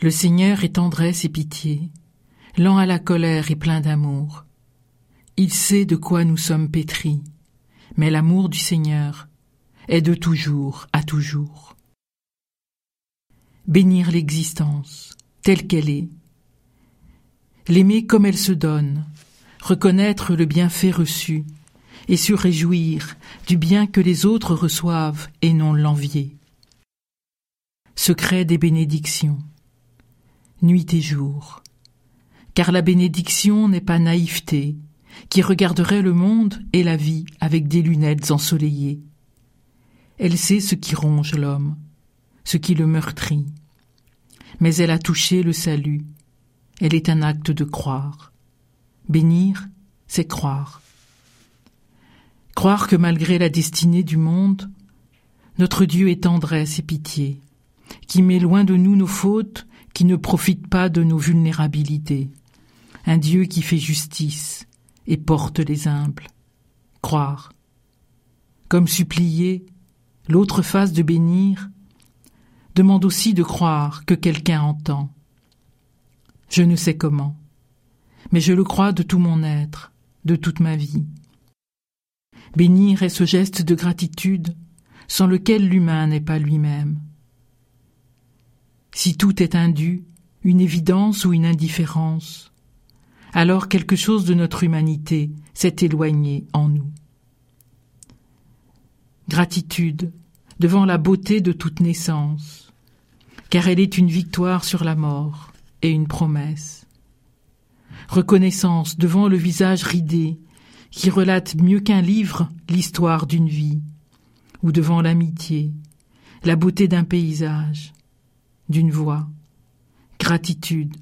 Le Seigneur est tendresse et pitié, lent à la colère et plein d'amour. Il sait de quoi nous sommes pétris, mais l'amour du Seigneur est de toujours à toujours. Bénir l'existence telle qu'elle est, l'aimer comme elle se donne, reconnaître le bienfait reçu et se réjouir du bien que les autres reçoivent et non l'envier. Secret des bénédictions, nuit et jour, car la bénédiction n'est pas naïveté, qui regarderait le monde et la vie avec des lunettes ensoleillées. Elle sait ce qui ronge l'homme, ce qui le meurtrit. Mais elle a touché le salut. Elle est un acte de croire. Bénir, c'est croire. Croire que malgré la destinée du monde, notre Dieu est tendresse et pitié, qui met loin de nous nos fautes, qui ne profite pas de nos vulnérabilités. Un Dieu qui fait justice et porte les humbles. Croire. Comme supplier, l'autre face de bénir, demande aussi de croire que quelqu'un entend. Je ne sais comment, mais je le crois de tout mon être, de toute ma vie. Bénir est ce geste de gratitude sans lequel l'humain n'est pas lui-même. Si tout est indu, une évidence ou une indifférence, alors quelque chose de notre humanité s'est éloigné en nous. Gratitude devant la beauté de toute naissance, car elle est une victoire sur la mort et une promesse. Reconnaissance devant le visage ridé qui relate mieux qu'un livre l'histoire d'une vie, ou devant l'amitié, la beauté d'un paysage, d'une voix, gratitude,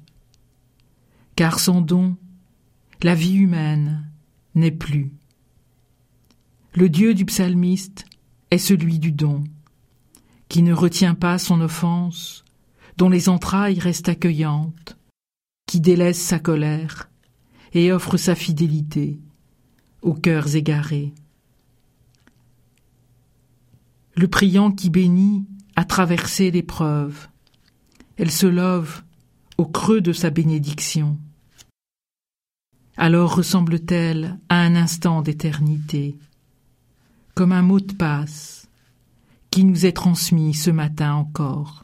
car sans don, la vie humaine n'est plus. Le Dieu du psalmiste est celui du don, qui ne retient pas son offense, dont les entrailles restent accueillantes, qui délaisse sa colère et offre sa fidélité aux cœurs égarés. Le priant qui bénit a traversé l'épreuve. Elle se love au creux de sa bénédiction. Alors ressemble-t-elle à un instant d'éternité, comme un mot de passe qui nous est transmis ce matin encore.